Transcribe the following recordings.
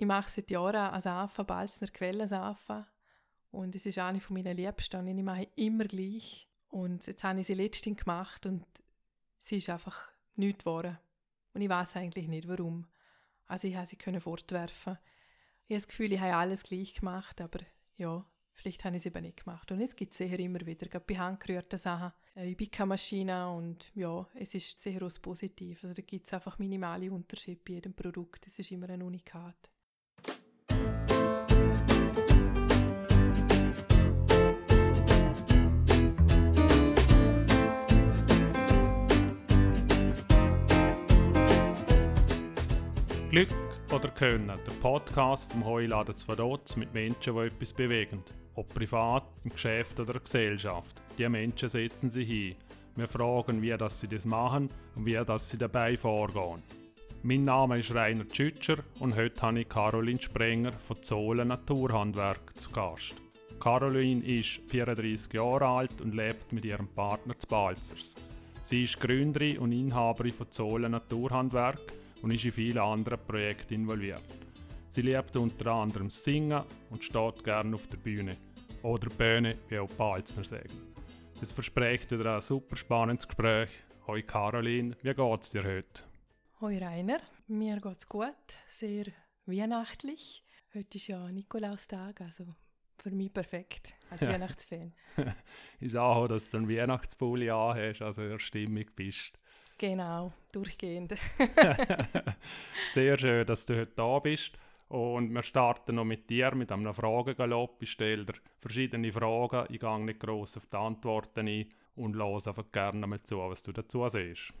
Ich mache seit Jahren als AFA Balzner Quellensafa und es ist eine von meinen Liebsten und ich mache immer gleich. Und jetzt habe ich sie letztens gemacht und sie ist einfach nichts geworden. Und ich weiß eigentlich nicht, warum. Also ich konnte sie können fortwerfen. Ich habe das Gefühl, ich habe alles gleich gemacht, aber ja, vielleicht habe ich es eben nicht gemacht. Und jetzt gibt es sicher immer wieder, gerade bei handgerührten Sachen, eine Ibika-Maschine und ja, es ist sehr positiv. Also da gibt es einfach minimale Unterschiede bei jedem Produkt. Es ist immer ein Unikat. Glück oder Können, der Podcast vom Heuladen zu Vaduz mit Menschen, die etwas bewegen. Ob privat, im Geschäft oder in der Gesellschaft. Die Menschen setzen sich hin. Wir fragen, wie das sie das machen und wie das sie dabei vorgehen. Mein Name ist Rainer Tschütscher und heute habe ich Caroline Sprenger von Zolen Naturhandwerk zu Gast. Caroline ist 34 Jahre alt und lebt mit ihrem Partner zu Balzers. Sie ist Gründerin und Inhaberin von Zolen Naturhandwerk und ist in vielen anderen Projekten involviert. Sie liebt unter anderem Singen und steht gerne auf der Bühne. Oder Bühne, wie auch Balzner sagen. Es verspricht wieder ein super spannendes Gespräch. Hoi Caroline, wie geht's dir heute? Hoi Rainer, mir geht's gut, sehr weihnachtlich. Heute ist ja Nikolaustag, also für mich perfekt als ja. Weihnachtsfan. ich sage auch, dass du einen Weihnachtspulli anhast, also in der Stimmung bist. Genau, durchgehend. Sehr schön, dass du heute da bist. Und wir starten noch mit dir, mit einem Fragengalopp. Ich stelle dir verschiedene Fragen. Ich gehe nicht gross auf die Antworten ein und lasse einfach gerne mal zu, was du dazu siehst.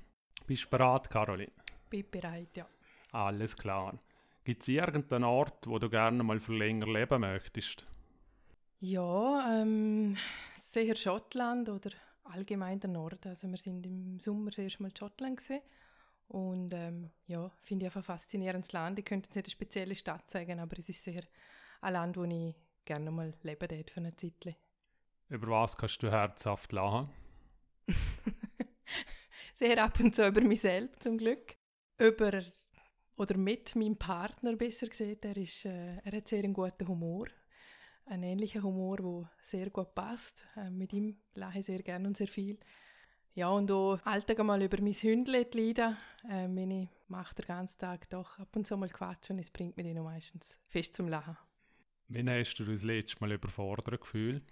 Bist du bereit, Caroline? Bin bereit, ja. Alles klar. Gibt es irgendeinen Ort, wo du gerne mal für länger leben möchtest? Ja, ähm, sicher Schottland oder allgemein der Norden. Also wir sind im Sommer das erste Mal in Schottland gewesen. und ähm, ja, finde ich einfach ein faszinierendes Land. Ich könnte jetzt nicht eine spezielle Stadt sagen, aber es ist sicher ein Land, wo ich gerne mal leben würde für eine Zeit. Über was kannst du herzhaft lachen? sehr ab und zu über mich selbst zum Glück. Über oder mit meinem Partner besser gesagt, er, ist, äh, er hat sehr einen guten Humor ein ähnlicher Humor, der sehr gut passt. Äh, mit ihm lache ich sehr gerne und sehr viel. Ja, und auch Alltag mal über mein Hündchen leiden. Äh, meine macht den ganzen Tag doch ab und zu mal Quatsch und es bringt mich dann meistens fest zum Lachen. Wann hast du das letzte Mal überfordert gefühlt?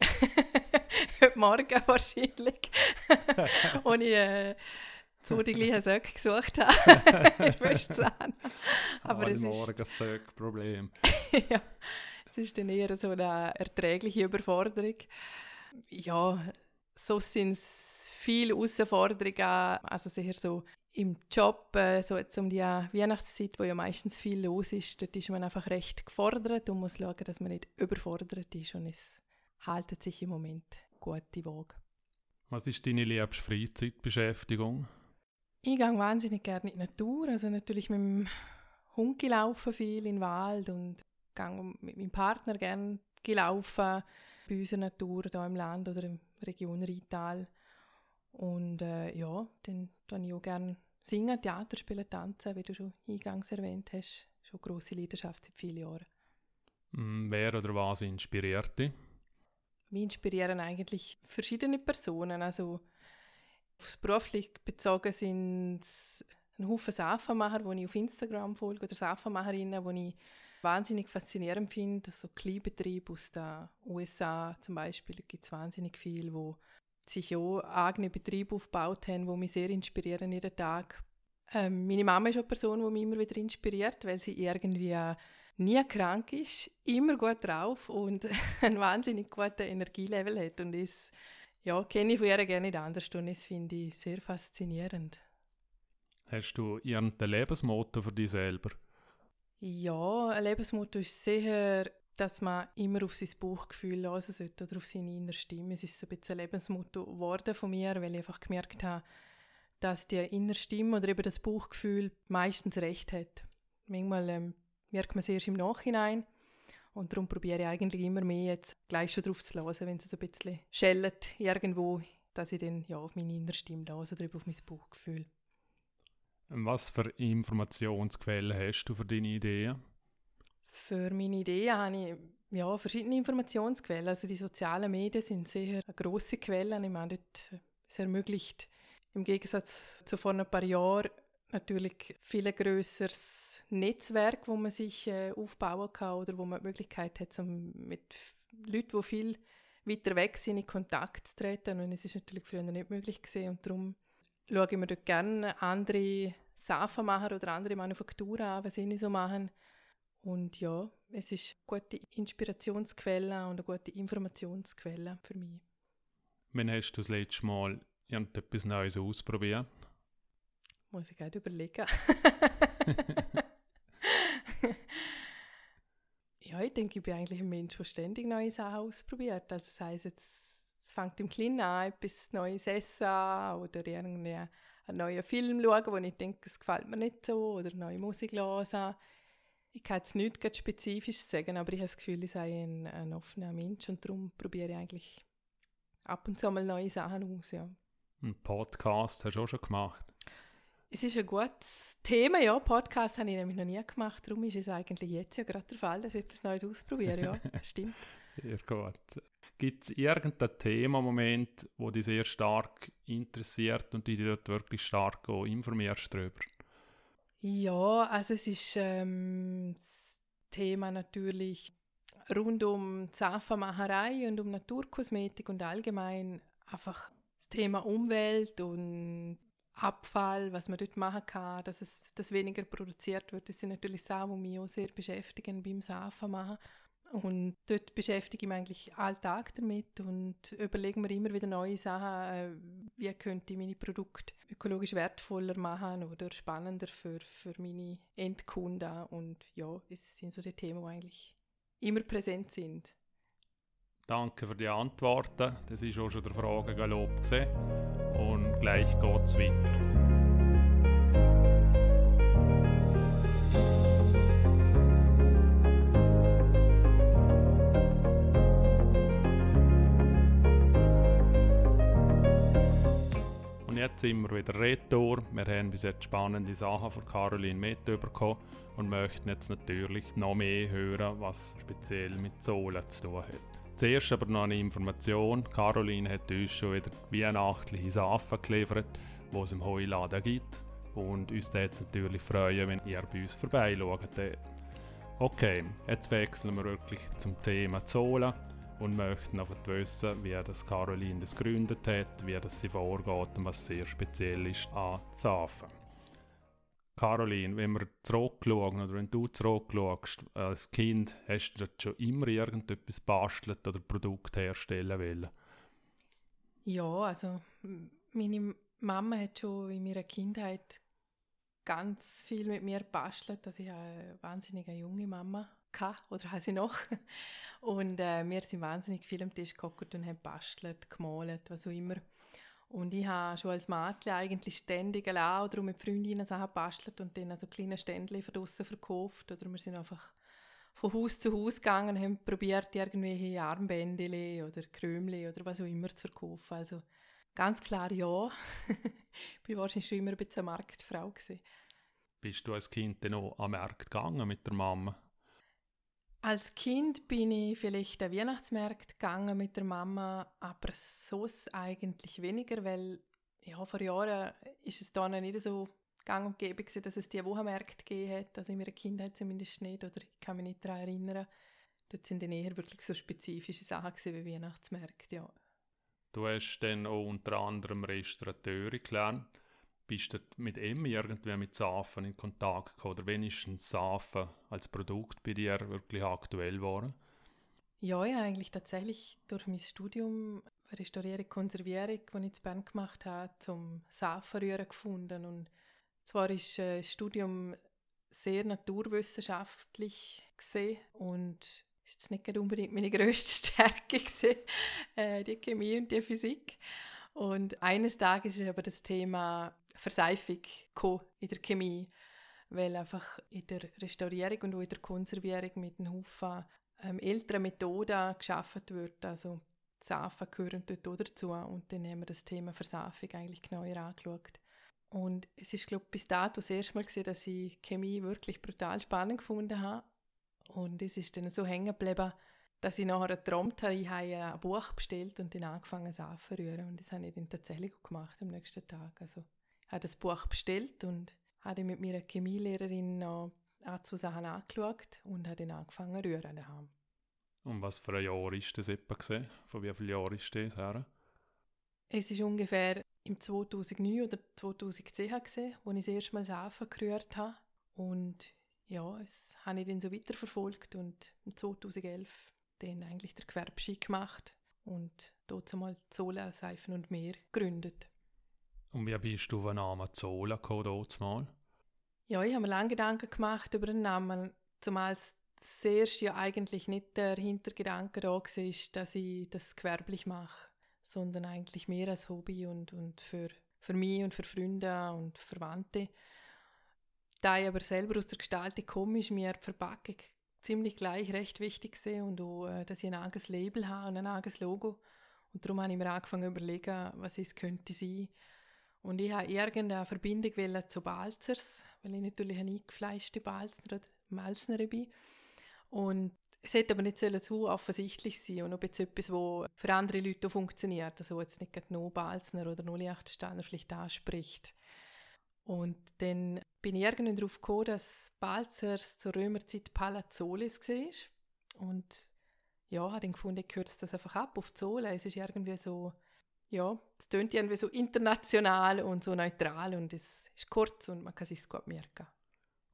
Heute Morgen wahrscheinlich. und ich äh, so die gleichen Söcke gesucht habe. ich wüsste es. Aber Alle es Morgen ist... Problem. ja. Das ist dann eher so eine erträgliche Überforderung. Ja, so sind es viele Herausforderungen, also sicher so im Job, äh, so jetzt um die Weihnachtszeit, wo ja meistens viel los ist, dort ist man einfach recht gefordert und muss schauen, dass man nicht überfordert ist und es haltet sich im Moment gut die Waage. Was ist deine liebste Freizeitbeschäftigung? Ich gehe wahnsinnig gerne in die Natur, also natürlich mit dem Hund laufen viel in den Wald und gehe mit meinem Partner gerne gelaufen bei unserer Natur hier im Land oder in der Region Rheintal. Und äh, ja, dann tue ich auch gerne singen, Theater spielen, tanzen, wie du schon eingangs erwähnt hast. Schon grosse Leidenschaft seit vielen Jahren. Mm, wer oder was inspiriert dich? Mich inspirieren eigentlich verschiedene Personen. Also aufs beruflich bezogen sind es ein Haufen Safenmacher, die ich auf Instagram folge, oder Safenmacherinnen, die ich wahnsinnig faszinierend finde. So Kleinbetriebe aus den USA zum Beispiel, gibt es wahnsinnig viel, wo sich auch eigene Betriebe aufgebaut haben, die mich sehr inspirieren jeden Tag. Ähm, meine Mama ist eine Person, die mich immer wieder inspiriert, weil sie irgendwie nie krank ist, immer gut drauf und ein wahnsinnig gutes Energielevel hat. Und das ja, kenne ich von ihr gerne nicht anders und das finde ich sehr faszinierend. Hast du irgendein Lebensmotto für dich selber? Ja, ein Lebensmotto ist sicher, dass man immer auf sein Bauchgefühl hören sollte oder auf seine innere Stimme. Es ist so ein bisschen ein Lebensmotto geworden von mir, weil ich einfach gemerkt habe, dass die innere Stimme oder eben das Bauchgefühl meistens recht hat. Manchmal ähm, merkt man es erst im Nachhinein und darum probiere ich eigentlich immer mehr jetzt gleich schon drauf zu hören, wenn es so ein bisschen schellt irgendwo, dass ich dann ja, auf meine innere Stimme höre oder auf mein Bauchgefühl. Was für Informationsquellen hast du für deine Ideen? Für meine Ideen habe ich ja, verschiedene Informationsquellen. Also die sozialen Medien sind sehr eine grosse Quelle. Ich meine, dort, es ermöglicht im Gegensatz zu vor ein paar Jahren natürlich viel grösseres Netzwerk, wo man sich äh, aufbauen kann oder wo man die Möglichkeit hat, um mit Leuten, die viel weiter weg sind, in Kontakt zu treten. Und es ist natürlich früher nicht möglich gewesen. Und darum schaue ich mir dort gerne andere Safenmacher oder andere Manufakturen an, was sie so machen. Und ja, es ist eine gute Inspirationsquelle und eine gute Informationsquelle für mich. Wann hast du das letzte Mal irgendetwas Neues ausprobiert? Muss ich gerade überlegen. ja, ich denke, ich bin eigentlich ein Mensch, der ständig neue Sachen ausprobiert. Also das heisst, jetzt, es fängt im Kleinen an, etwas Neues essen oder irgendwie einen neuen Film schauen, wo ich denke, es gefällt mir nicht so, oder neue Musik hören. Ich kann jetzt nichts spezifisch sagen, aber ich habe das Gefühl, ich sei ein, ein offener Mensch und darum probiere ich eigentlich ab und zu mal neue Sachen aus, ja. Ein Podcast hast du auch schon gemacht? Es ist ein gutes Thema, ja. Podcast habe ich nämlich noch nie gemacht, darum ist es eigentlich jetzt ja gerade der Fall, dass ich etwas Neues ausprobiere, ja. Stimmt. Sehr gut. Gibt es irgendein Thema, Moment, wo dich sehr stark interessiert und dich dort wirklich stark informierst darüber? Ja, also es ist ähm, das Thema natürlich rund um Zahnvermacherei und um Naturkosmetik und allgemein einfach das Thema Umwelt und Abfall, was man dort machen kann, dass es dass weniger produziert wird. Das sind natürlich Sachen, die mich auch sehr beschäftigen beim Safen machen. Und dort beschäftige ich mich eigentlich alltag damit und überlege mir immer wieder neue Sachen, äh, wie könnte ich meine Produkte ökologisch wertvoller machen oder spannender für, für meine Endkunden. Und ja, es sind so die Themen, die eigentlich immer präsent sind. Danke für die Antworten. Das ist auch schon der Fragengalopp gesehen. Und gleich geht's weiter. Jetzt wir wieder retour. Wir haben bis jetzt spannende Sachen von Caroline mitbekommen und möchten jetzt natürlich noch mehr hören, was speziell mit Sohlen zu tun hat. Zuerst aber noch eine Information. Caroline hat uns schon wieder weihnachtliche Sachen geliefert, die es im Heuladen gibt. Und uns würde es natürlich freuen, wenn ihr bei uns vorbeischaut. Okay, jetzt wechseln wir wirklich zum Thema Zolen und möchten einfach wissen, wie das Caroline das gegründet hat, wie das sie vorgeht und was sehr speziell ist an Zafen. Caroline, wenn wir zurückschauen oder wenn du zurückschaust, als Kind, hast du schon immer irgendetwas bastelt oder Produkt herstellen wollen? Ja, also meine Mama hat schon in meiner Kindheit ganz viel mit mir bastelt. Also ich habe eine wahnsinnig junge Mama oder habe sie noch. Und äh, wir sind wahnsinnig viel am Tisch gekocht und haben bastelt, gemalt, was auch immer. Und ich habe schon als Mädchen eigentlich ständig allein oder mit Freundinnen Sachen bastelt und dann also kleine Ständchen von draussen verkauft. Oder wir sind einfach von Haus zu Haus gegangen und haben probiert, irgendwelche Armbändchen oder Krümli oder was auch immer zu verkaufen. Also ganz klar ja. ich war wahrscheinlich schon immer ein bisschen eine Marktfrau. Gewesen. Bist du als Kind dann auch am Markt gegangen mit der Mama? Als Kind bin ich vielleicht an Weihnachtsmarkt gegangen mit der Mama, aber so eigentlich weniger, weil ja, vor Jahren ist es da nicht so gang und gäbe gewesen, dass es die Wochenmärkte gegeben hat, also in meiner Kindheit zumindest nicht, oder ich kann mich nicht daran erinnern. Dort sind dann eher wirklich so spezifische Sachen gewesen wie Weihnachtsmärkte, ja. Du hast dann auch unter anderem Restaurateure gelernt bist du mit ihm irgendwie mit Safen in Kontakt gekommen? Oder wenigstens Safen als Produkt bei dir wirklich aktuell geworden? Ja, ja, eigentlich tatsächlich durch mein Studium Restaurierung, Konservierung, das ich in Bern gemacht habe, zum Safenrühren gefunden. Und zwar ist äh, das Studium sehr naturwissenschaftlich gesehen und ist nicht unbedingt meine grösste Stärke gewesen, äh, die Chemie und die Physik. Und eines Tages ist aber das Thema Verseifung in der Chemie, weil einfach in der Restaurierung und auch in der Konservierung mit einem Haufen ähm, älteren Methoden geschaffen wird. Also Safen gehören dort auch dazu und dann haben wir das Thema Verseifung eigentlich genauer angeschaut. Und es ist, glaube ich, bis dato das erste Mal gesehen, dass ich Chemie wirklich brutal spannend gefunden habe. Und es ist dann so hängen geblieben, dass ich nachher geträumt habe, ich habe ein Buch bestellt und dann angefangen es anzurühren. Und das habe ich dann tatsächlich gemacht am nächsten Tag. Also habe das Buch bestellt und habe mit meiner Chemielehrerin noch Sachen angeschaut und habe dann angefangen zu rühren daheim. Und was für ein Jahr war das etwa? Gewesen? Von wie vielen Jahren ist das her? Es ist ungefähr im 2009 oder 2010 gewesen, wo ich das erste Mal Safen gerührt habe. Und ja, das habe ich dann so weiterverfolgt und im 2011 dann eigentlich der Gewerbeschein gemacht und dort einmal Zola, Seifen und Meer gegründet. Und wie bist du auf den Namen Zola gekommen? Ja, ich habe mir lange Gedanken gemacht über den Namen, zumal zuerst ja eigentlich nicht der Hintergedanke da war, dass ich das gewerblich mache, sondern eigentlich mehr als Hobby und, und für, für mich und für Freunde und Verwandte. Da ich aber selber aus der Gestaltung komme, ist mir die Verpackung ziemlich gleich recht wichtig und auch, äh, dass ich ein eigenes Label habe und ein eigenes Logo. Und darum habe ich mir angefangen zu überlegen, was es könnte sein. Und ich habe irgendeine Verbindung zu Balzers, weil ich natürlich eine eingefleischte Balzner oder Malzner bin. Und es hätte aber nicht zu offensichtlich sein und ob jetzt etwas, was für andere Leute funktioniert, also jetzt nicht nur Balzner oder nur Liechtensteiner vielleicht anspricht. Und dann bin ich irgendwann darauf gekommen, dass Balzers zur Römerzeit Palazzolis war. Und ja, habe dann gefunden, ich kürze das einfach ab auf Zola. Es ist irgendwie so, ja, es tönt irgendwie so international und so neutral und es ist kurz und man kann es gut merken.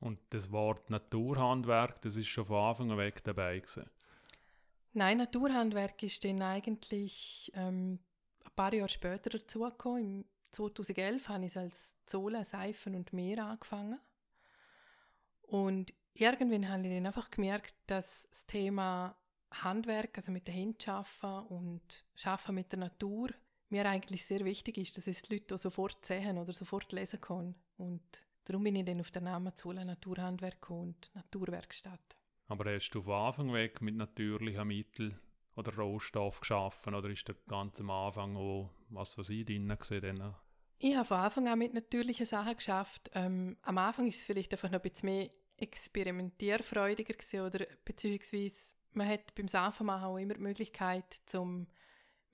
Und das Wort Naturhandwerk, das ist schon von Anfang an weg dabei gewesen? Nein, Naturhandwerk ist dann eigentlich ähm, ein paar Jahre später dazugekommen, 2011 habe ich als Zola, Seifen und Meer angefangen. Und irgendwann habe ich dann einfach gemerkt, dass das Thema Handwerk, also mit den Händen arbeiten und arbeiten mit der Natur, mir eigentlich sehr wichtig ist, dass es die Leute sofort sehen oder sofort lesen können. Und darum bin ich dann auf den Namen Zola Naturhandwerk und Naturwerkstatt. Aber hast du von Anfang weg mit natürlichen Mitteln oder Rohstoff geschaffen oder ist der ganz am Anfang auch, was was ich drin gesehen ich habe von Anfang an mit natürlichen Sachen geschafft. Ähm, am Anfang ist es vielleicht einfach noch ein bisschen mehr experimentierfreudiger gewesen, oder beziehungsweise man hat beim Saftmachen auch immer die Möglichkeit, zum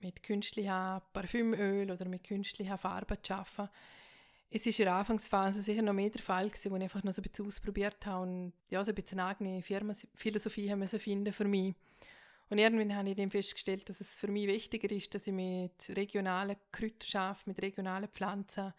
mit künstlichem Parfümöl oder mit künstlicher Farbe zu arbeiten. Es war in der Anfangsphase sicher noch mehr der Fall, gewesen, wo ich einfach noch so ein bisschen ausprobiert habe und ja, so ein bisschen eine eigene Firmenphilosophie haben finden für mich. Und irgendwann habe ich dann festgestellt, dass es für mich wichtiger ist, dass ich mit regionalen Kräutern arbeite, mit regionalen Pflanzen,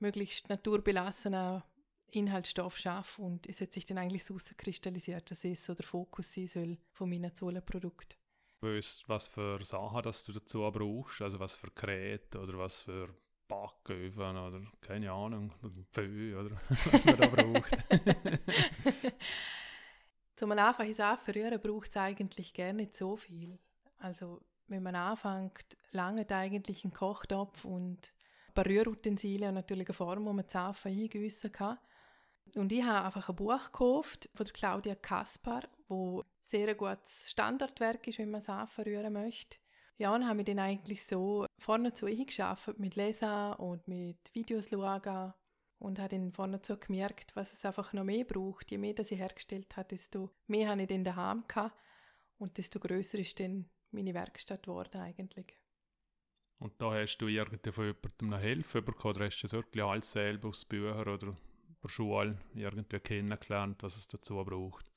möglichst naturbelassenen Inhaltsstoff schaffe. Und es hat sich dann eigentlich so kristallisiert, dass es so der Fokus sein soll von meinen Zollprodukten. Weißt was für Sachen dass du dazu brauchst? Also was für Geräte oder was für Backöfen oder keine Ahnung, Pfö oder was man da braucht? Zum einfaches Anverrühren braucht es eigentlich gar nicht so viel. Also wenn man anfängt, lange eigentlich einen Kochtopf und ein paar Rührutensilien und natürlich eine Form, wo man die Safen eingießen kann. Und ich habe einfach ein Buch gekauft von Claudia Kaspar, wo sehr ein gutes Standardwerk ist, wenn man Safen rühren möchte. Ja, und habe mich dann eigentlich so vorne zu eingeschafft mit Lesen und mit Videos schauen und habe dann vorne zu gemerkt, was es einfach noch mehr braucht. Je mehr das ich hergestellt habe, desto mehr habe ich dann daheim gehabt und desto größer ist dann meine Werkstatt geworden eigentlich. Und da hast du irgendwie von jemandem noch Hilfe bekommen oder hast du das wirklich alles selber aus Büchern oder über Schule irgendwie kennengelernt, was es dazu braucht?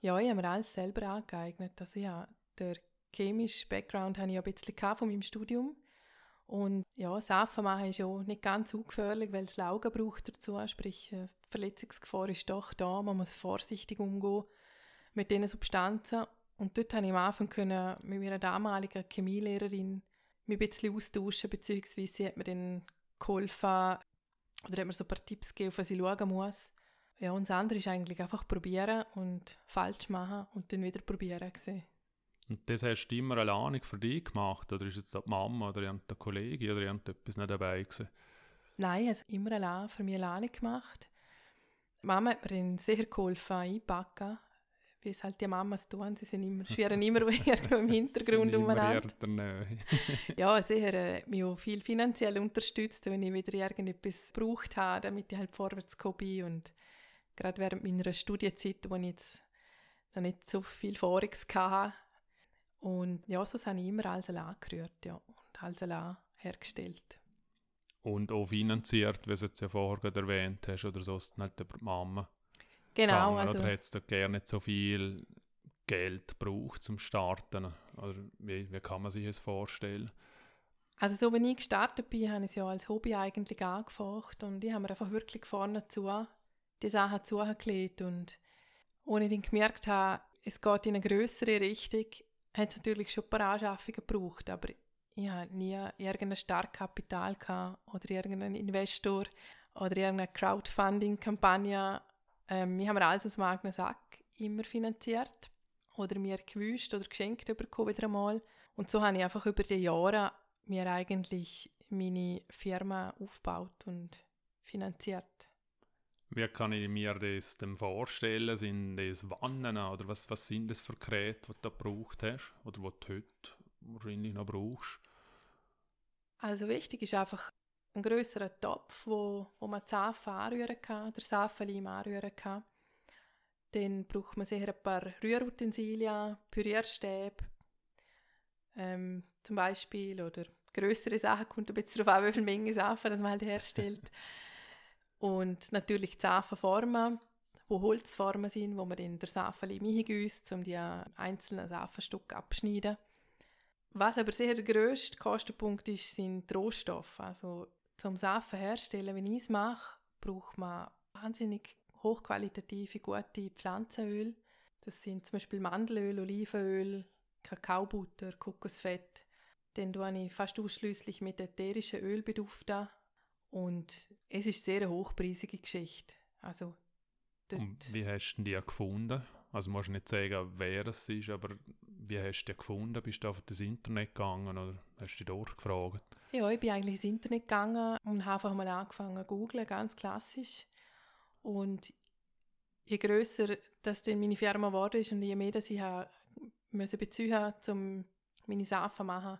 Ja, ich habe mir alles selber angeeignet. Also ja, der chemische Background habe ich ein bisschen von meinem Studium und ja, Safen machen ist ja nicht ganz ungefährlich, weil es Laugen braucht dazu, sprich äh, die Verletzungsgefahr ist doch da, man muss vorsichtig umgehen mit diesen Substanzen. Und dort konnte ich am Anfang können mit meiner damaligen Chemielehrerin mich ein bisschen austauschen, beziehungsweise sie hat mir dann geholfen oder hat mir so ein paar Tipps gegeben, auf was ich schauen muss. Ja, und das andere ist eigentlich einfach probieren und falsch machen und dann wieder probieren. Gewesen. Und das hast du immer alleine für dich gemacht? Oder ist jetzt die Mama oder der Kollege oder etwas nicht dabei gewesen? Nein, ich habe es immer allein für mich alleine gemacht. Die Mama hat mir dann sehr geholfen einpacken, wie es halt die Mamas tun. Sie sind immer, schweren immer irgendwo im Hintergrund umeinander. ja, sie haben äh, mich auch viel finanziell unterstützt, wenn ich wieder irgendetwas gebraucht habe, damit ich halt vorwärts bin. Und gerade während meiner Studienzeit, wo ich jetzt noch nicht so viel Forex hatte. Und ja, so habe ich immer alles allein gerührt ja, und alles allein hergestellt. Und auch finanziert, wie du es ja vorher gerade erwähnt hast, oder sonst nicht über die Mama. Genau. Gegangen, also, oder hättest du gerne nicht so viel Geld braucht zum Starten? Oder wie, wie kann man sich das vorstellen? Also so, wenn ich gestartet bin, habe ich es ja als Hobby eigentlich angefangen und ich habe mir einfach wirklich vorne zu die Sachen zugelegt und ohne ich gemerkt habe, es geht in eine größere Richtung, hat es natürlich schon ein paar Anschaffungen gebraucht, aber ich hatte nie irgendein Startkapital oder irgendeinen Investor oder irgendeine Crowdfunding-Kampagne ähm, wir haben alles aus dem eigenen Sack immer finanziert oder mir gewünscht oder geschenkt bekommen wieder einmal. Und so habe ich einfach über die Jahre mir eigentlich meine Firma aufgebaut und finanziert. Wie kann ich mir das denn vorstellen? Sind das Wannen oder was, was sind das für Geräte, die du da gebraucht hast oder die du heute wahrscheinlich noch brauchst? Also wichtig ist einfach einen größeren Topf, wo, wo man Safen anrühren kann, der Safenleim anrühren kann. Dann braucht man sicher ein paar Rührutensilien, Pürierstäbe ähm, zum Beispiel oder größere Sachen, kommt ein bisschen darauf an, wie viel Menge das man halt herstellt. Und natürlich Safenformen, wo Holzformen sind, wo man in der Safenleim hingüsst, um die einzelnen Safenstücke abzuschneiden. Was aber sehr der grösste Kostenpunkt ist, sind die Rohstoffe. Also zum Safen herstellen, wenn ich es mache, braucht man wahnsinnig hochqualitative, gute Pflanzenöl. Das sind zum Beispiel Mandelöl, Olivenöl, Kakaobutter, Kokosfett. Dann tue ich fast ausschließlich mit ätherischen Öl beduften. Und es ist eine sehr hochpreisige Geschichte. Also, Und wie hast du die gefunden? Also musst du nicht sagen, wer es ist, aber wie hast du die gefunden? Bist du auf das Internet gegangen oder hast du dich dort gefragt? Ja, ich bin eigentlich ins Internet gegangen und habe einfach mal angefangen zu googlen, ganz klassisch. Und je grösser das dann meine Firma geworden ist und je mehr dass ich müssen beziehen um meine Sachen zu machen,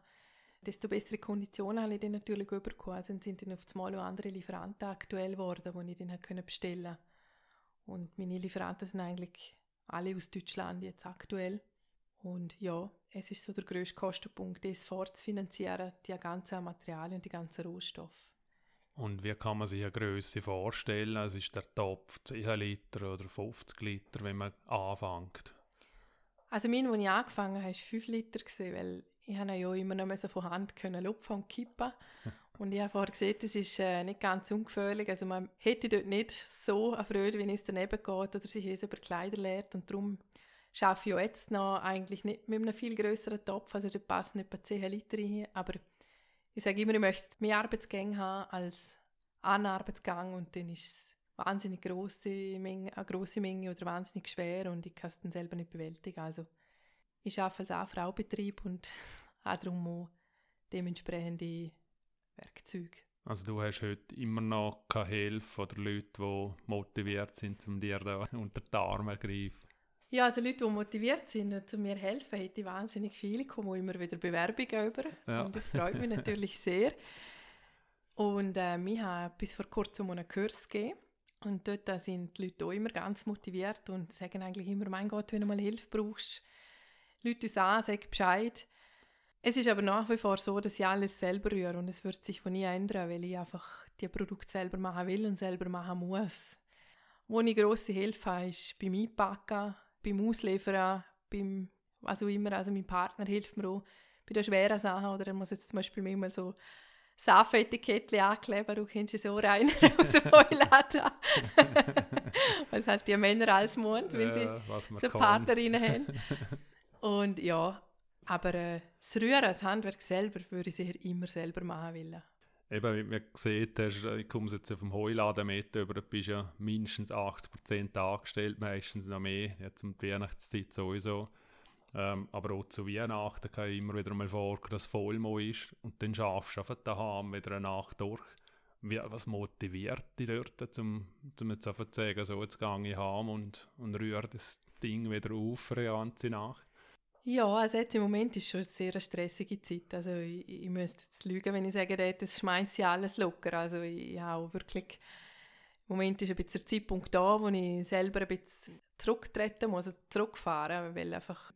desto bessere Konditionen habe ich dann natürlich bekommen. Also sind dann auf einmal auch andere Lieferanten aktuell geworden, die ich dann bestellen konnte. Und meine Lieferanten sind eigentlich alle aus Deutschland jetzt aktuell. Und ja, es ist so der grösste Kostenpunkt, das vorzufinanzieren, die ganzen Materialien und die ganzen Rohstoffe. Und wie kann man sich eine Größe vorstellen? Also ist der Topf 10 Liter oder 50 Liter, wenn man anfängt? Also mein, als ich angefangen habe, war 5 Liter, weil ich habe ja immer noch so von Hand können lupfen und kippen. Und ich habe vorher gesehen, das ist äh, nicht ganz ungefährlich. Also man hätte dort nicht so eine Freude, wenn es daneben geht oder sich es über Kleider leert. Und darum schaffe ich jetzt noch eigentlich nicht mit einem viel größeren Topf, also da passen etwa 10 Liter rein, aber ich sage immer, ich möchte mehr Arbeitsgänge haben als einen Arbeitsgang und dann ist es wahnsinnig große Menge, eine große Menge oder wahnsinnig schwer und ich kann es dann selber nicht bewältigen. Also ich arbeite als A-Frau-Betrieb und habe darum auch dementsprechende Werkzeuge. Also du hast heute immer noch keine Hilfe oder Leute, die motiviert sind, um dir da unter die Arme zu greifen? Ja, also Leute, die motiviert sind und zu mir helfen, hätte ich wahnsinnig viele, kommen immer wieder Bewerbungen über ja. und das freut mich natürlich sehr. Und äh, wir haben bis vor kurzem einen Kurs gegeben und dort sind die Leute auch immer ganz motiviert und sagen eigentlich immer, mein Gott, wenn du mal Hilfe brauchst, Leute uns an, sag Bescheid. Es ist aber nach wie vor so, dass ich alles selber rühre und es wird sich nie ändern, weil ich einfach die Produkte selber machen will und selber machen muss. Wo ich grosse Hilfe habe, ist beim Einpacken, beim Ausliefern, beim was auch immer, also mein Partner hilft mir auch bei den schweren Sachen oder er muss jetzt zum Beispiel manchmal so Safetikettchen ankleben, du kennst es so rein aus dem Heuladen. was halt die Männer als Mund, wenn sie so Partnerinnen haben. Und ja, aber äh, das Rühren, das Handwerk selber, würde ich sicher immer selber machen wollen. Eben, wie man sieht, hast, ich komme jetzt auf dem Heuladen mit, aber du bist ja mindestens 80% angestellt, meistens noch mehr, jetzt um die Weihnachtszeit sowieso. Ähm, aber auch zu Weihnachten kann ich immer wieder mal vor, dass es Vollmond ist und dann schaffst du einfach daheim wieder eine Nacht durch. Wie, was motiviert dich dort, um, um jetzt einfach zu sagen, so jetzt gehe ich heim und, und rühre das, Ding wieder auf für eine ganze Nacht? Ja, also jetzt im Moment ist schon eine sehr stressige Zeit. Also ich, ich müsste jetzt lügen, wenn ich sage, das schmeiße ich alles locker. Also ich habe wirklich, im Moment ist ein bisschen der Zeitpunkt da, wo ich selber ein bisschen zurücktreten muss, also zurückfahren, weil einfach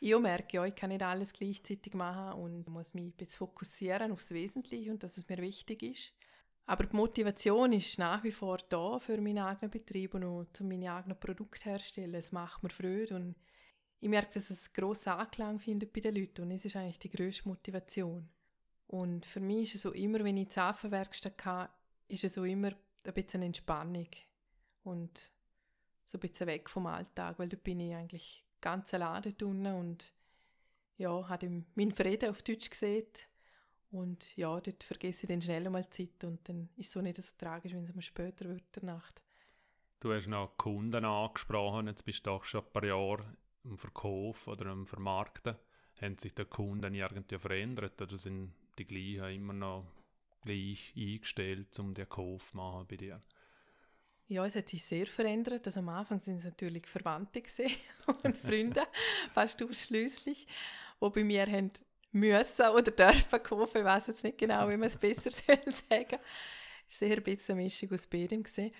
ich merke, ja, ich kann nicht alles gleichzeitig machen und muss mich ein bisschen fokussieren aufs Wesentliche und dass es mir wichtig ist. Aber die Motivation ist nach wie vor da für meinen eigenen Betrieb und auch, um meine eigenen Produkte herzustellen. Es macht mir Freude und ich merke, dass es grossen Anklang findet bei den Leuten und es ist eigentlich die grösste Motivation. Und für mich ist es so immer, wenn ich die Hafenwerkstatt habe, ist es so immer ein bisschen Entspannung und so ein bisschen weg vom Alltag, weil da bin ich eigentlich ganz alleine drin und ja, habe meinen Frieden auf Deutsch gesehen und ja, dort vergesse ich dann schnell einmal Zeit und dann ist es so nicht so tragisch, wenn es mal später wird, der Nacht. Du hast noch Kunden angesprochen, jetzt bist du doch schon ein paar Jahre im Verkauf oder im Vermarkten, haben sich die Kunden irgendwie verändert oder sind die gleichen immer noch gleich eingestellt, um den Kauf zu machen bei dir? Ja, es hat sich sehr verändert. Also am Anfang sind es natürlich Verwandte und Freunde, fast ausschließlich, die bei mir haben müssen oder dürfen kaufen. Ich weiß jetzt nicht genau, wie man es besser soll sagen. Sehr ein bisschen eine Mischung aus beidem gesehen.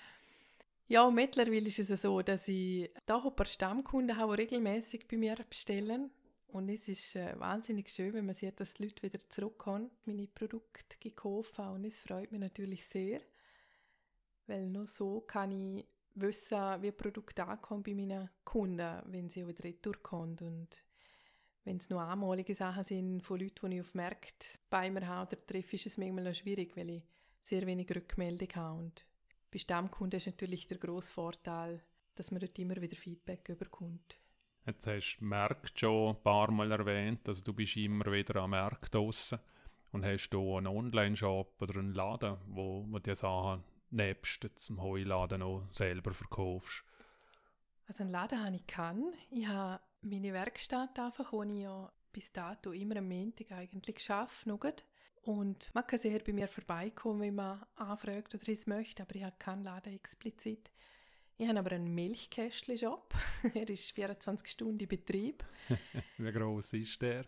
Ja, mittlerweile ist es so, dass ich da ein paar Stammkunden habe, die regelmäßig bei mir bestellen. Und es ist äh, wahnsinnig schön, wenn man sieht, dass die Leute wieder zurückkommen, meine Produkte gekauft haben. Und es freut mich natürlich sehr, weil nur so kann ich wissen, wie Produkte ankommen bei meinen Kunden, wenn sie wieder retourkommen. Und wenn es nur einmalige Sachen sind von Leuten, die ich auf Märkte bei mir habe oder treffe, ist es manchmal noch schwierig, weil ich sehr wenig Rückmeldung habe. Und bei Stammkunden ist natürlich der grosse Vorteil, dass man dort immer wieder Feedback bekommt. Jetzt hast du Märkte schon ein paar Mal erwähnt, also du bist immer wieder am Markt draussen und hast du einen Online-Shop oder einen Laden, wo, wo die Sachen nebst zum Heuladen auch selber verkaufst? Also einen Laden habe ich kann. Ich habe meine Werkstatt einfach, wo ich ja bis dato immer am Montag eigentlich arbeite. Und man kann sehr bei mir vorbeikommen, wenn man anfragt oder es möchte, aber ich habe keinen Laden explizit. Ich habe aber einen Milchkästchen-Shop. er ist 24 Stunden in Betrieb. Wie groß ist der?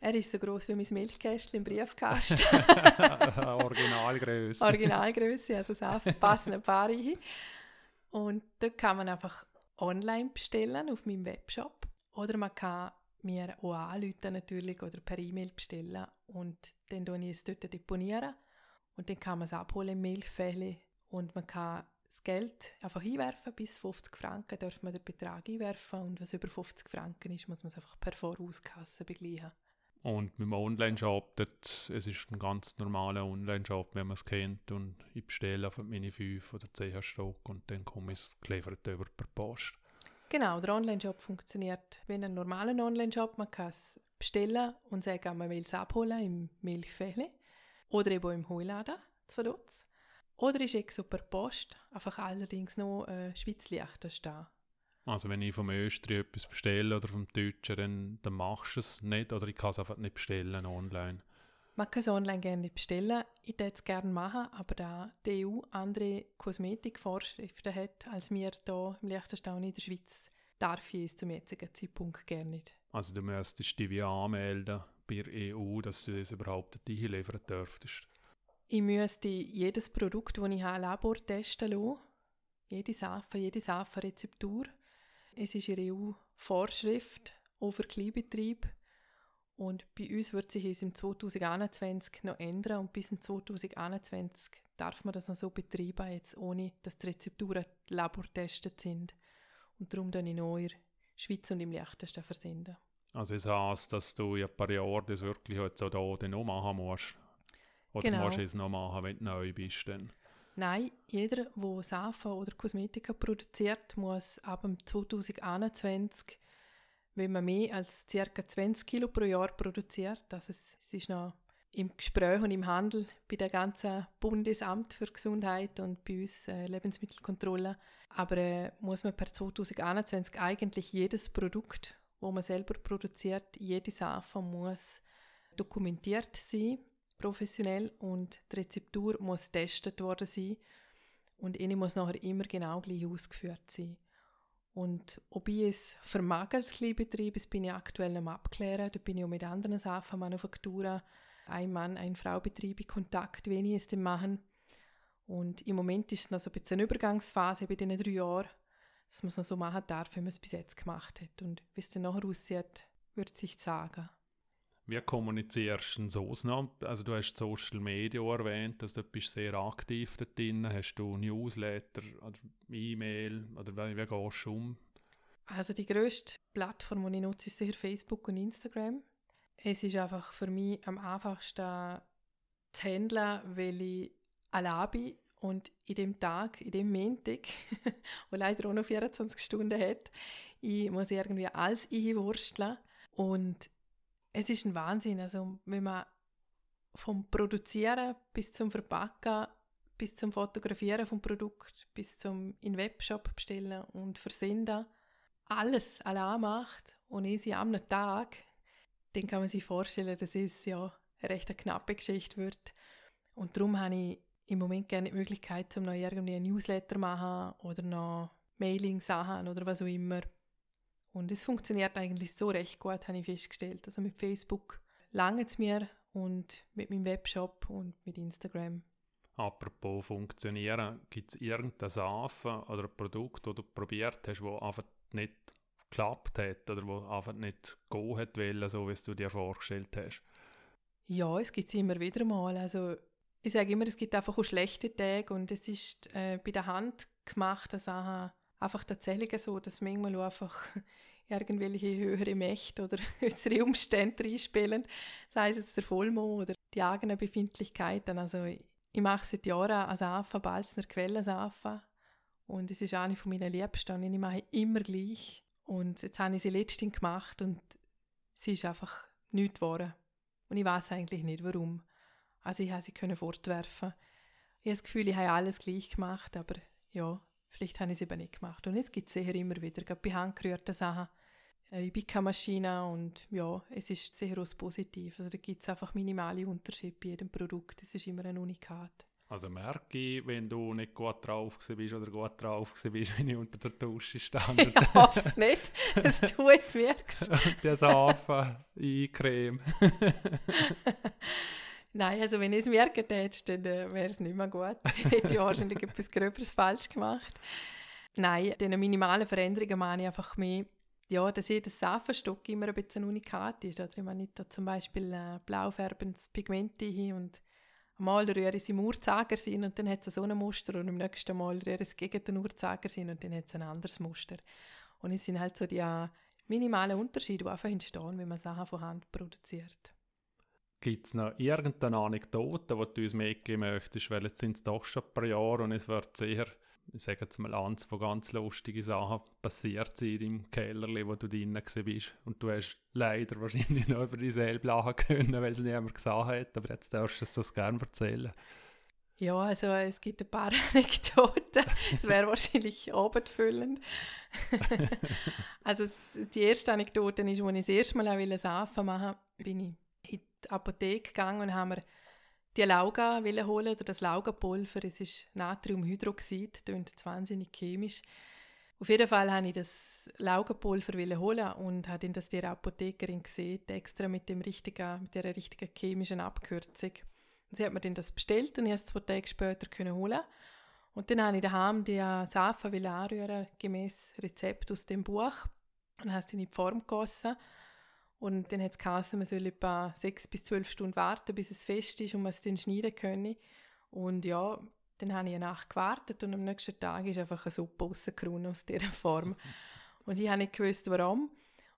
Er ist so groß wie mein Milchkästchen im Briefkasten. Originalgröße. Originalgröße, also es passen ein paar rein. Und dort kann man einfach online bestellen auf meinem Webshop. Oder man kann mir auch anrufen natürlich oder per E-Mail bestellen. Und dann deponiere ich es dort deponieren. Und dann kann man es abholen im Milchfälle und man kann das Geld einfach einwerfen, bis 50 Franken darf man den Betrag einwerfen. Und was über 50 Franken ist, muss man es einfach per Vorauskasse begleichen. Und mit dem Online-Shop, es ist ein ganz normaler Online-Shop, wenn man es kennt. Und ich bestelle einfach meine 5 oder 10 Stück. Und dann komme ich geliefert über per Post. Genau, der Online-Shop funktioniert wie ein normaler Online-Shop. Man kann es bestellen und sagen, man will es abholen im Milchfähle oder eben im Heuladen zu Dutz. Oder ist exo per Post, einfach allerdings noch äh, Schweizlichter stehen. Also wenn ich vom Österreich etwas bestelle oder vom Deutschen, dann, dann machst du es nicht oder ich kann es einfach nicht bestellen online? Man kann es online gerne bestellen. Ich würde es gerne machen, aber da die EU andere Kosmetikvorschriften hat, als wir hier im Liechtenstein in der Schweiz, darf ich es zum jetzigen Zeitpunkt gerne nicht. Also du müsstest dich wie anmelden bei der EU, dass du das überhaupt nicht liefern dürftest? Ich müsste jedes Produkt, das ich habe, Labor testen lassen. Jede Safe, jede Safe-Rezeptur. Es ist eine EU-Vorschrift, auch für Kleinbetriebe. Und bei uns wird sich es im 2021 noch ändern und bis im 2021 darf man das noch so betreiben, jetzt ohne dass die Rezepturen labortestet sind. Und darum dann in eurer Schweiz und im Liechtenstein versenden. Also es heißt, dass du in ein paar Jahren das wirklich jetzt auch da noch machen musst? Oder genau. musst du es noch machen, wenn du neu bist? Dann? Nein, jeder, der Safen oder Kosmetika produziert, muss ab 2021 wenn man mehr als ca. 20 Kilo pro Jahr produziert, also es, es ist noch im Gespräch und im Handel bei der ganzen Bundesamt für Gesundheit und bei uns äh, Lebensmittelkontrolle. Aber äh, muss man per 2021 eigentlich jedes Produkt, wo man selber produziert, jede Sache muss dokumentiert sein, professionell und die Rezeptur muss getestet worden sein und eine muss nachher immer genau gleich ausgeführt sein. Und ob ich es vermag als Kleinbetrieb, das bin ich aktuell am abklären. Da bin ich auch mit anderen Safenmanufakturen, ein Mann, ein Frau-Betrieb in Kontakt, wie ich es denn machen. Und im Moment ist es noch so ein bisschen eine Übergangsphase bei diesen drei Jahren, dass man es noch so machen darf, wie man es bis jetzt gemacht hat. Und wie es dann nachher aussieht, wird sich sagen. Wie kommunizierst du so noch? Also du hast Social Media erwähnt, also du bist sehr aktiv da drin. Hast du Newsletter oder E-Mail oder wie, wie gehst du um? Also die grösste Plattform, die ich nutze, ist sicher Facebook und Instagram. Es ist einfach für mich am einfachsten zu handeln, weil ich allein bin und in dem Tag, in dem Montag, wo leider auch noch 24 Stunden hat, ich muss irgendwie alles einwursteln und es ist ein Wahnsinn, also wenn man vom Produzieren bis zum Verpacken, bis zum Fotografieren vom Produkt, bis zum in Webshop bestellen und versenden, alles allein macht und ich sie am Tag, dann kann man sich vorstellen, dass es ja eine recht knappe Geschichte wird. Und darum habe ich im Moment gerne die Möglichkeit, um noch irgendwie ein Newsletter machen oder noch Mailing-Sachen oder was auch immer. Und es funktioniert eigentlich so recht gut, habe ich festgestellt. Also mit Facebook lange es mir und mit meinem Webshop und mit Instagram. Apropos funktionieren, gibt es irgendein Safen oder ein Produkt, das du probiert hast, das einfach nicht geklappt hat oder wo einfach nicht gehen hat wollen, so wie du dir vorgestellt hast? Ja, es gibt es immer wieder mal. Also ich sage immer, es gibt einfach auch schlechte Tage und es ist äh, bei der Hand gemachte Sachen einfach tatsächlich so, dass manchmal einfach irgendwelche höhere Mächte oder äußere Umstände reinspielen, sei es jetzt der Vollmond oder die eigenen Befindlichkeiten. Also ich mache seit Jahren als AFA, Balzner Quellensafa und es ist eine von meinen Liebsten und ich mache immer gleich. Und jetzt habe ich sie letztens gemacht und sie ist einfach nichts geworden. Und ich weiß eigentlich nicht, warum. Also ich habe sie können fortwerfen. Ich habe das Gefühl, ich habe alles gleich gemacht, aber ja, vielleicht habe ich es eben nicht gemacht. Und es gibt es sicher immer wieder, gerade bei handgerührten Sachen, äh, Ibika-Maschine und ja, es ist sehr positiv. Also da gibt es einfach minimale Unterschiede bei jedem Produkt. Es ist immer ein Unikat. Also merke ich, wenn du nicht gut drauf bist oder gut drauf bist, wenn ich unter der Dusche stand. Ich hoffe es nicht, dass du es merkst. der Safa, Creme. Nein, also wenn ich es merken hätte, dann äh, wäre es nicht mehr gut. Dann hätte ich wahrscheinlich etwas Gröberes falsch gemacht. Nein, diese minimalen Veränderungen meine ich einfach mehr, ja, dass jedes Safenstock immer ein bisschen unikat ist. Oder ich meine, ich da zum Beispiel äh, blau färbendes Pigment hin und einmal rühre ich es im Uhrzeigersinn und dann hat es so ein Muster und im nächsten Mal rühre ich es gegen den Uhrzeigersinn und dann hat es ein anderes Muster. Und es sind halt so die äh, minimalen Unterschiede, die einfach entstehen, wenn man Sachen von Hand produziert. Gibt es noch irgendeine Anekdote, die du uns mitgeben möchtest? Weil jetzt sind es doch schon ein paar Jahre und es wird sehr, ich sage jetzt mal, eins von ganz lustigen Sachen passiert sein im Keller, wo du drinnen bist. Und du hast leider wahrscheinlich noch über dich selbst lachen können, weil es niemand gesagt hat. Aber jetzt darfst du es das gerne erzählen. Ja, also es gibt ein paar Anekdoten. Es wäre wahrscheinlich abendfüllend. also die erste Anekdote ist, als ich das erste Mal auch Safen machen wollte, bin ich in die Apotheke gegangen und haben mir die Lauga holen oder das Laugapulver. Es ist Natriumhydroxid, klingt wahnsinnig chemisch. Auf jeden Fall habe ich das Laugapulver holen und habe dann das der Apothekerin gesehen, extra mit, dem richtigen, mit der richtigen chemischen Abkürzung. Und sie hat mir dann das bestellt und ich es zwei Tage später können holen. Und dann habe ich daheim die Safen anrühren, gemäß Rezept aus dem Buch und habe es in die Form gegossen und dann hat es geheißen, man soll etwa sechs bis zwölf Stunden warten, bis es fest ist und man es dann schneiden können. Und ja, dann habe ich eine Nacht gewartet und am nächsten Tag ist einfach eine Suppe rausgekommen aus dieser Form. und ich habe nicht gewusst, warum.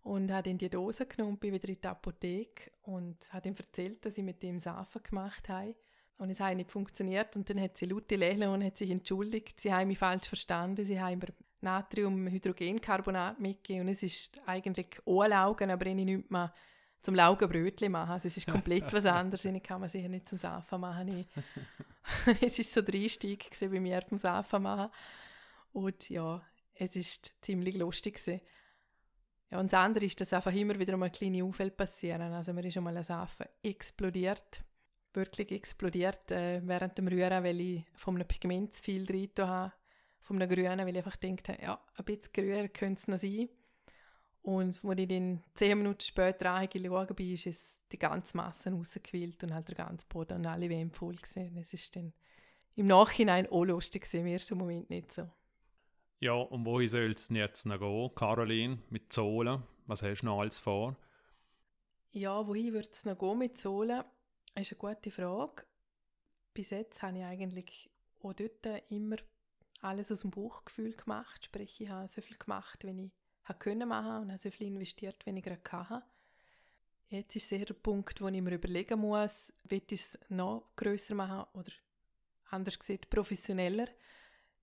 Und habe dann die Dose genommen bin wieder in die Apotheke und habe ihm erzählt, dass ich mit dem Safen gemacht habe. Und es hat nicht funktioniert. Und dann hat sie laut lächeln und hat sich entschuldigt. Sie haben mich falsch verstanden. Sie haben mir Natriumhydrogencarbonat mitgegeben und es ist eigentlich auch Laugen, aber ich nicht mehr zum Laugenbrötchen machen. Also es ist komplett was anderes. Ich kann man sicher nicht zum Safen machen. es war so der Einstieg bei mir vom Safen machen. Und ja, es ist ziemlich lustig gewesen. Ja, und das andere ist, dass einfach immer wieder mal kleine Unfälle passieren. Also mir ist schon mal ein Safen explodiert. Wirklich explodiert äh, während dem Rühren, weil ich von einem Pigment zu viel drin habe einem Grünen, weil ich einfach denke, ja, ein bisschen grüner könnte es noch sein. Und als ich dann zehn Minuten später reingeschaut bin, ist es die ganze Masse rausgewählt und halt der ganze Boden und alle Wände voll gesehen. Es ist dann im Nachhinein auch lustig gewesen, im ersten Moment nicht so. Ja, und wohin soll es jetzt noch gehen, Caroline, mit Zolen? Was hast du noch alles vor? Ja, wohin wird es noch gehen mit Zolen? Das ist eine gute Frage. Bis jetzt habe ich eigentlich auch dort immer alles aus dem Bauchgefühl gemacht. Sprich, ich habe so viel gemacht, wenn ich können machen und habe so viel investiert, wenn ich gerade hatte. Jetzt ist sicher der Punkt, wo ich mir überlegen muss, will ich es noch grösser machen oder anders gesagt professioneller.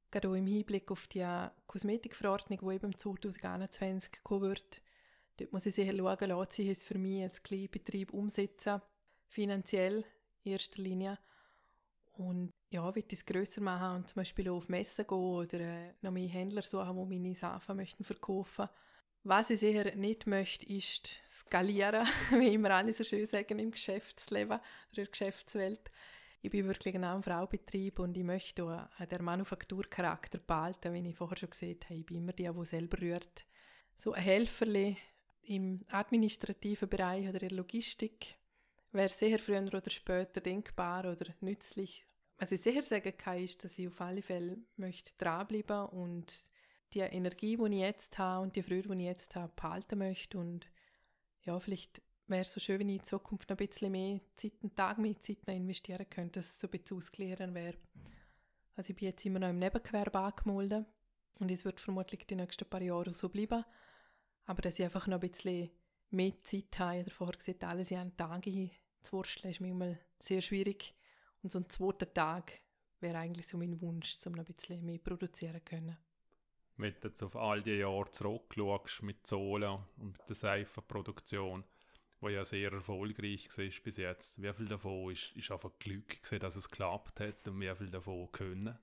Gerade auch im Hinblick auf die Kosmetikverordnung, die eben 2021 kommen wird. Dort muss ich sicher schauen, lässt sich es für mich als Kleinbetrieb umsetzen, finanziell in erster Linie. Und ja, ich es grösser machen und zum Beispiel auch auf Messen gehen oder äh, noch mehr Händler suchen, die meine Sachen möchten verkaufen Was ich sicher nicht möchte, ist skalieren, wie immer alle so schön sagen im Geschäftsleben oder in der Geschäftswelt. Ich bin wirklich ein Fraubetrieb und ich möchte auch den Manufakturcharakter behalten, wie ich vorher schon gesagt habe. Ich bin immer die, die selber rührt. So ein Helferli im administrativen Bereich oder in der Logistik wäre sehr früher oder später denkbar oder nützlich. Was ich sicher sagen kann, ist, dass ich auf alle Fälle möchte dranbleiben und die Energie, die ich jetzt habe und die Freude, die ich jetzt habe, behalten möchte. Und ja, vielleicht wäre es so schön, wenn ich in Zukunft noch ein bisschen mehr Zeit, einen Tag mehr Zeit noch investieren könnte, dass es so ein bisschen ausklären wäre. Also ich bin jetzt immer noch im Nebengewerbe angemeldet und es wird vermutlich die nächsten paar Jahre so bleiben. Aber dass ich einfach noch ein bisschen mehr Zeit habe, oder vorher gesagt, alles in einen Tag zu wursteln, ist manchmal sehr schwierig. Und so ein zweiter Tag wäre eigentlich so mein Wunsch, um noch ein bisschen mehr produzieren zu können. Wenn du jetzt auf all die Jahre zurückschaust mit Zola und der Seifenproduktion, wo ja sehr erfolgreich war bis jetzt, wie viel davon ist, ist einfach Glück gewesen, dass es geklappt hat und wie viel davon können?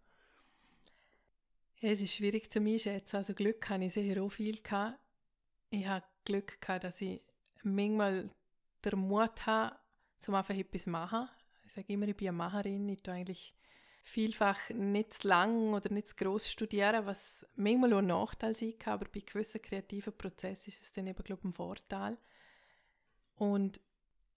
Ja, es ist schwierig zu mir einschätzen. Also Glück habe ich sicher auch viel gehabt. Ich habe Glück gehabt, dass ich manchmal den Mut habe, um einfach etwas zu machen. Ich sage immer, ich bin eine Macherin. Ich tue eigentlich vielfach nicht zu lang oder nicht zu gross studieren, was manchmal auch ein Nachteil sein kann, aber bei gewissen kreativen Prozessen ist es dann eben, glaube ich, ein Vorteil. Und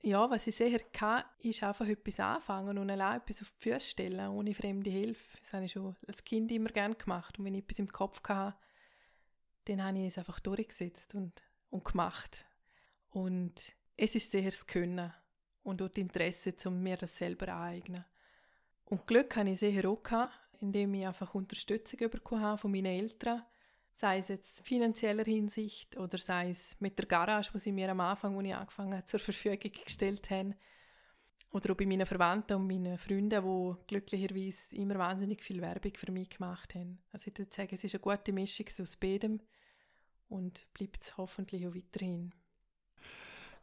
ja, was ich sehr kann, ist einfach etwas anfangen und allein etwas auf die Füße stellen, ohne fremde Hilfe. Das habe ich schon als Kind immer gerne gemacht. Und wenn ich etwas im Kopf hatte, dann habe ich es einfach durchgesetzt und, und gemacht. Und es ist sehr das Können und auch das Interesse, um mir das selber aneignen. Und Glück hatte ich sicher auch, indem ich einfach Unterstützung bekommen von meinen Eltern, sei es jetzt finanzieller Hinsicht oder sei es mit der Garage, die sie mir am Anfang, als ich angefangen habe, zur Verfügung gestellt haben. Oder auch bei meinen Verwandten und meinen Freunden, die glücklicherweise immer wahnsinnig viel Werbung für mich gemacht haben. Also ich würde sagen, es ist eine gute Mischung aus beidem und bleibt es hoffentlich auch weiterhin.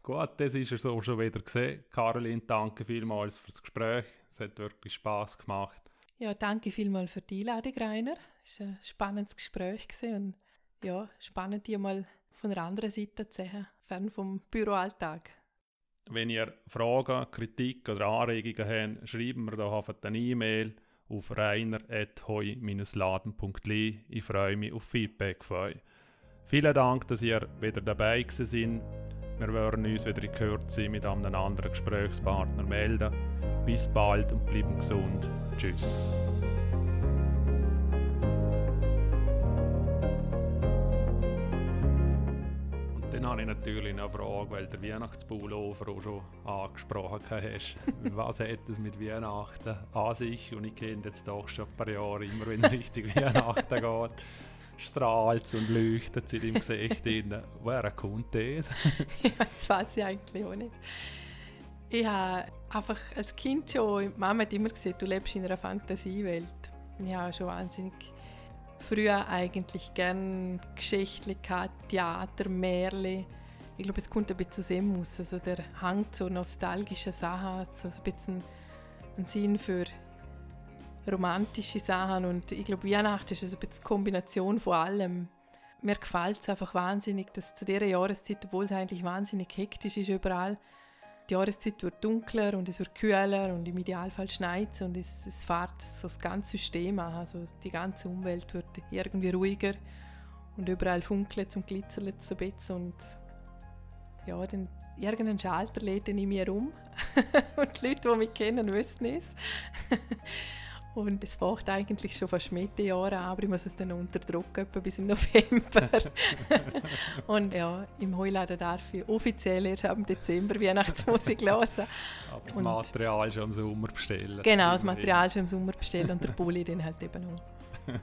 Gut, das ist es auch schon wieder gesehen. Caroline, danke vielmals für das Gespräch. Es hat wirklich Spaß gemacht. Ja, danke vielmals für die Einladung, Rainer. Es war ein spannendes Gespräch und ja, spannend, die mal von der anderen Seite zu sehen, fern vom Büroalltag. Wenn ihr Fragen, Kritik oder Anregungen habt, schreiben wir doch einfach eine E-Mail auf reiner.heu-laden.li. Ich freue mich auf Feedback von euch. Vielen Dank, dass ihr wieder dabei seid. Wir werden uns wieder in Kürze mit einem anderen Gesprächspartner melden. Bis bald und bleiben gesund. Tschüss. Und dann habe ich natürlich noch eine Frage, weil der Weihnachtspullover auch schon angesprochen hast. Was hat es mit Weihnachten an sich? Und ich kenne jetzt doch schon ein paar Jahre, immer wenn richtig Weihnachten geht strahlt und leuchtet in deinem Gesicht rein. Woher kommt das? das weiß ich eigentlich auch nicht. Ich habe einfach als Kind schon, Mama hat immer gesagt, du lebst in einer Fantasiewelt. Ich habe schon wahnsinnig früher eigentlich gerne Geschichten gehabt, Theater, Märchen. Ich glaube, es kommt ein bisschen dem aus. Also der Hang zu nostalgischen Sachen, so ein bisschen einen Sinn für romantische Sachen und ich glaube, Weihnachten ist also eine Kombination von allem. Mir gefällt es einfach wahnsinnig, dass zu dieser Jahreszeit, obwohl es eigentlich wahnsinnig hektisch ist überall, die Jahreszeit wird dunkler und es wird kühler und im Idealfall schneit es und es, es fährt so das ganze System an. Also die ganze Umwelt wird irgendwie ruhiger und überall funkelt und glitzert so ein bisschen und ja, dann irgendeinen Schalter lädt in mir um und die Leute, die mich kennen, wissen es. Und es fängt eigentlich schon fast Mitte Jahre an, aber ich muss es dann unterdrücken, etwa bis im November. und ja, im Heuladen darf ich offiziell erst ab Dezember Weihnachtsmusik hören. Aber das und Material schon im Sommer bestellen. Genau, das Material schon im Sommer bestellen und der Pulli dann halt eben auch.